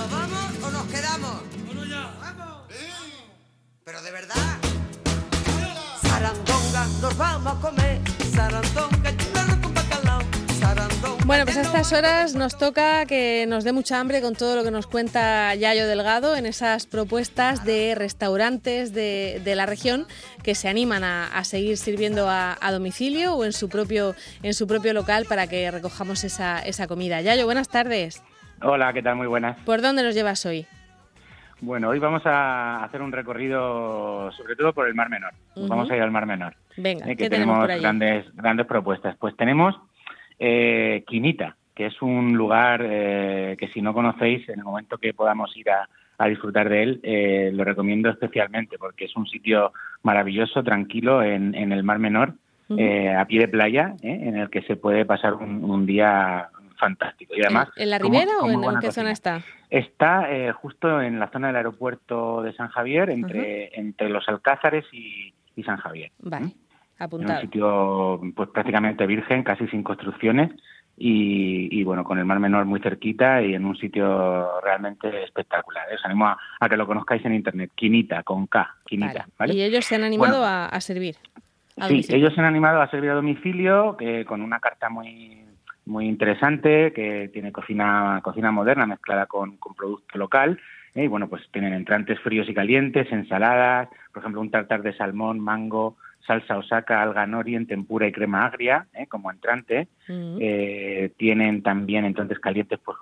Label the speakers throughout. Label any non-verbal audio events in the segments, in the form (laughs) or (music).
Speaker 1: ¿Nos vamos o nos quedamos?
Speaker 2: ¡Vámonos ya!
Speaker 1: ¡Vamos! Pero de verdad. Sarandonga, nos vamos a comer. Sarandonga, churro con bacalao. Sarandonga.
Speaker 3: Bueno, pues a estas horas nos toca que nos dé mucha hambre con todo lo que nos cuenta Yayo Delgado en esas propuestas de restaurantes de, de la región que se animan a, a seguir sirviendo a, a domicilio o en su propio en su propio local para que recojamos esa, esa comida. Yayo, buenas tardes.
Speaker 4: Hola, ¿qué tal? Muy buenas.
Speaker 3: ¿Por dónde nos llevas hoy?
Speaker 4: Bueno, hoy vamos a hacer un recorrido sobre todo por el Mar Menor. Vamos a ir al Mar Menor.
Speaker 3: Venga,
Speaker 4: eh,
Speaker 3: ¿qué
Speaker 4: que
Speaker 3: tenemos
Speaker 4: tenemos
Speaker 3: por
Speaker 4: grandes, grandes propuestas. Pues tenemos eh, Quinita, que es un lugar eh, que si no conocéis, en el momento que podamos ir a, a disfrutar de él, eh, lo recomiendo especialmente porque es un sitio maravilloso, tranquilo, en, en el Mar Menor, eh, a pie de playa, eh, en el que se puede pasar un, un día fantástico. Y además,
Speaker 3: ¿En, en la ribera o en, qué zona está?
Speaker 4: Está eh, justo en la zona del aeropuerto de San Javier, entre, entre los Alcázares y, y San Javier.
Speaker 3: Vale,
Speaker 4: ¿Mm? En un
Speaker 3: apuntado.
Speaker 4: sitio pues prácticamente virgen, casi sin construcciones y, y, bueno, con el Mar Menor muy cerquita y en un sitio realmente espectacular. ¿eh? Os animo a, a que lo conozcáis en internet, Quinita, con K, Quinita.
Speaker 3: Vale.
Speaker 4: ¿vale?
Speaker 3: Y ellos se han animado
Speaker 4: Bueno.
Speaker 3: a, a servir. a
Speaker 4: Sí,
Speaker 3: domicilio.
Speaker 4: ellos se han animado a servir a domicilio que con una carta muy muy interesante que tiene cocina cocina moderna mezclada con, con producto local ¿eh? y bueno pues tienen entrantes fríos y calientes, ensaladas, por ejemplo un tartar de salmón, mango, salsa osaka, alga nori en tempura y crema agria ¿eh? como entrante.
Speaker 3: Ujú.
Speaker 4: Eh, tienen también entrantes calientes pues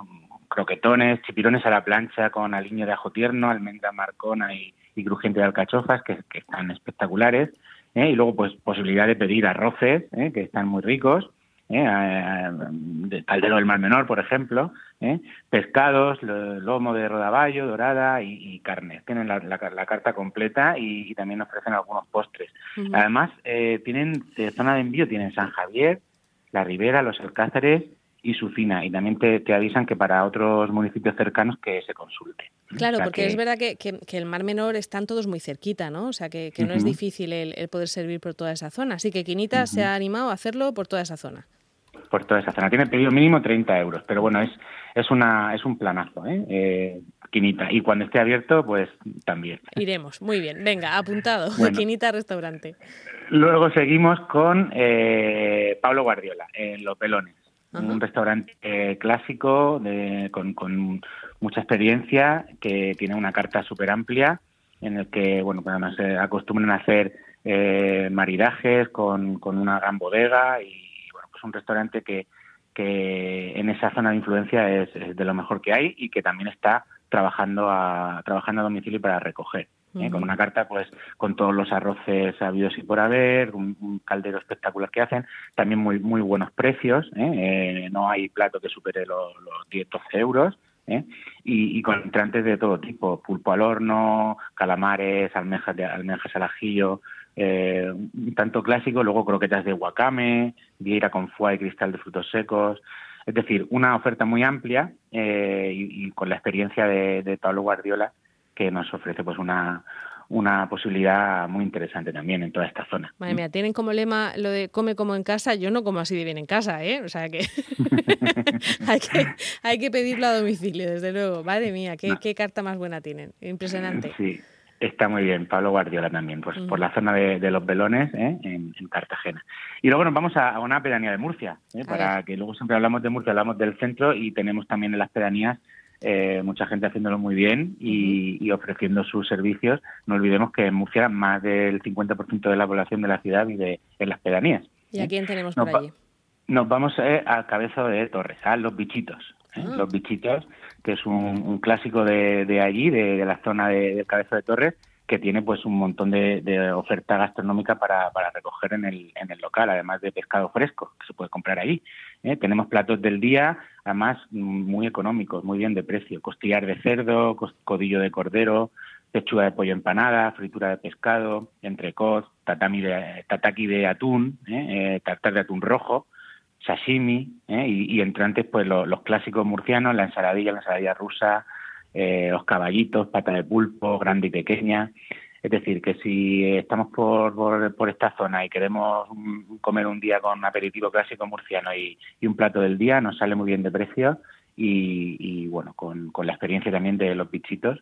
Speaker 4: croquetones, chipirones a la plancha con aliño de ajo tierno, almendra marcona y, y crujiente de alcachofas que, que están espectaculares. ¿eh? Y luego pues posibilidad de pedir arroces ¿eh? que están muy ricos. ¿Eh? Eh, de caldero del Mar Menor, por ejemplo, ¿eh? pescados, lo- lomo de rodaballo, dorada y, y carne. Tienen la, la- la carta completa y, y también ofrecen algunos postres. Además, eh, tienen de zona de envío, tienen San Javier, La Ribera, Los Alcázares y Sucina. Y también te, te avisan que para otros municipios cercanos que se consulte.
Speaker 3: Claro,
Speaker 4: O sea
Speaker 3: porque
Speaker 4: que-
Speaker 3: es verdad que, que- que el Mar Menor están todos muy cerquita, ¿no? O sea, que, que no es difícil el, el poder servir por toda esa zona. Así que Quinita se ha animado a hacerlo por toda esa zona.
Speaker 4: Por toda esa zona. Tiene pedido mínimo 30 euros, pero bueno, es es una es un planazo, ¿eh? Eh, Quinita. Y cuando esté abierto, pues también.
Speaker 3: Iremos, muy bien. Venga, apuntado.
Speaker 4: Bueno. (laughs)
Speaker 3: Quinita Restaurante.
Speaker 4: Luego seguimos con eh, Pablo Guardiola, en Los Pelones.
Speaker 3: Ajá.
Speaker 4: Un restaurante eh, clásico de- con, con mucha experiencia, que tiene una carta súper amplia, en el que, bueno, pues además se acostumbran a hacer eh, maridajes con, con una gran bodega y, pues un restaurante que, que en esa zona de influencia es, es de lo mejor que hay y que también está trabajando a, trabajando a domicilio para recoger. ¿eh? Con una carta, pues, con todos los arroces habidos y por haber, un, un caldero espectacular que hacen, también muy muy buenos precios, ¿eh? Eh, no hay plato que supere los, los 10, 12 euros, ¿eh? y, y con entrantes de todo tipo, pulpo al horno, calamares, almejas, de, almejas al ajillo, eh, tanto clásico, luego croquetas de wakame, vieira con foie y cristal de frutos secos, es decir, una oferta muy amplia eh, y, y con la experiencia de, de Pablo Guardiola que nos ofrece pues una, una posibilidad muy interesante también en toda esta zona.
Speaker 3: Madre mía, tienen como lema lo de come como en casa. Yo no como así de bien en casa, ¿eh? O sea que (laughs) (laughs) hay que, hay que pedirlo a domicilio, desde luego. Madre mía, qué,
Speaker 4: No.
Speaker 3: qué carta más buena tienen. Impresionante.
Speaker 4: Sí, está muy bien. Pablo Guardiola también, pues por la zona de, de los Belones, ¿eh? en, en Cartagena. Y luego nos vamos a, a una pedanía de Murcia, ¿eh? Para
Speaker 3: ver.
Speaker 4: que luego siempre hablamos de Murcia, hablamos del centro y tenemos también en las pedanías eh, mucha gente haciéndolo muy bien y, y ofreciendo sus servicios. No olvidemos que en Murcia más del 50% de la población de la ciudad vive en las pedanías.
Speaker 3: ¿Y
Speaker 4: ¿eh?
Speaker 3: a quién tenemos por allí?
Speaker 4: Nos vamos eh, al cabezo de Torres, a Los Bichitos. ¿eh?
Speaker 3: Ah.
Speaker 4: Los Bichitos, que es un, un clásico de, de allí, de, de la zona de- del cabezo de Torres, que tiene pues un montón de, de oferta gastronómica para, para recoger en el, en el local, además de pescado fresco, que se puede comprar allí. ¿Eh? Tenemos platos del día, además muy económicos, muy bien de precio. Costillar de cerdo, codillo de cordero, pechuga de pollo empanada, fritura de pescado, entrecot, tatami de, tataki de atún, ¿eh? Eh, tartar de atún rojo, sashimi ¿eh? y, y entrantes pues lo- los clásicos murcianos, la ensaladilla, la ensaladilla rusa, eh, los caballitos, pata de pulpo, grande y pequeña. Es decir, que si estamos por, por, por esta zona y queremos comer un día con un aperitivo clásico murciano y, y un plato del día, nos sale muy bien de precio y, bueno, con, con la experiencia también de los bichitos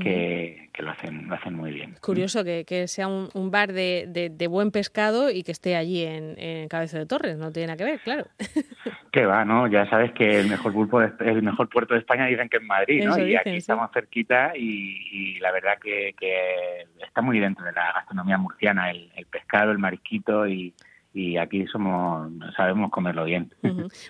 Speaker 4: que, lo hacen lo hacen muy bien.
Speaker 3: Curioso que, que sea un, bar de, de, buen pescado y que esté allí en, en Cabeza de Torres, no tiene nada que ver, claro. (laughs)
Speaker 4: Que va, ¿no? Ya sabes que el mejor pulpo, el mejor puerto de España dicen que es Madrid, ¿no? y aquí estamos cerquita y, la verdad que, que, está muy dentro de la gastronomía murciana, el, el pescado, el marisquito y, y aquí somos sabemos comerlo bien.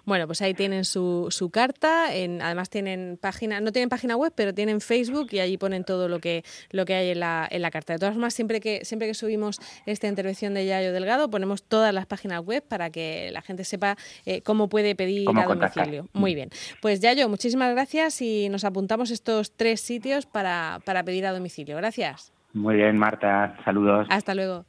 Speaker 3: Bueno, pues ahí tienen su, su carta, en, además tienen página, no tienen página web, pero tienen Facebook y allí ponen todo lo que lo que hay en la, en la carta. De todas formas, siempre que siempre que subimos esta intervención de Yayo Delgado, ponemos todas las páginas web para que la gente sepa eh, cómo puede pedir a domicilio. Muy mm. bien. Pues Yayo, muchísimas gracias y nos apuntamos estos tres sitios para, para pedir a domicilio. Gracias.
Speaker 4: Muy bien, Marta. Saludos.
Speaker 3: Hasta luego.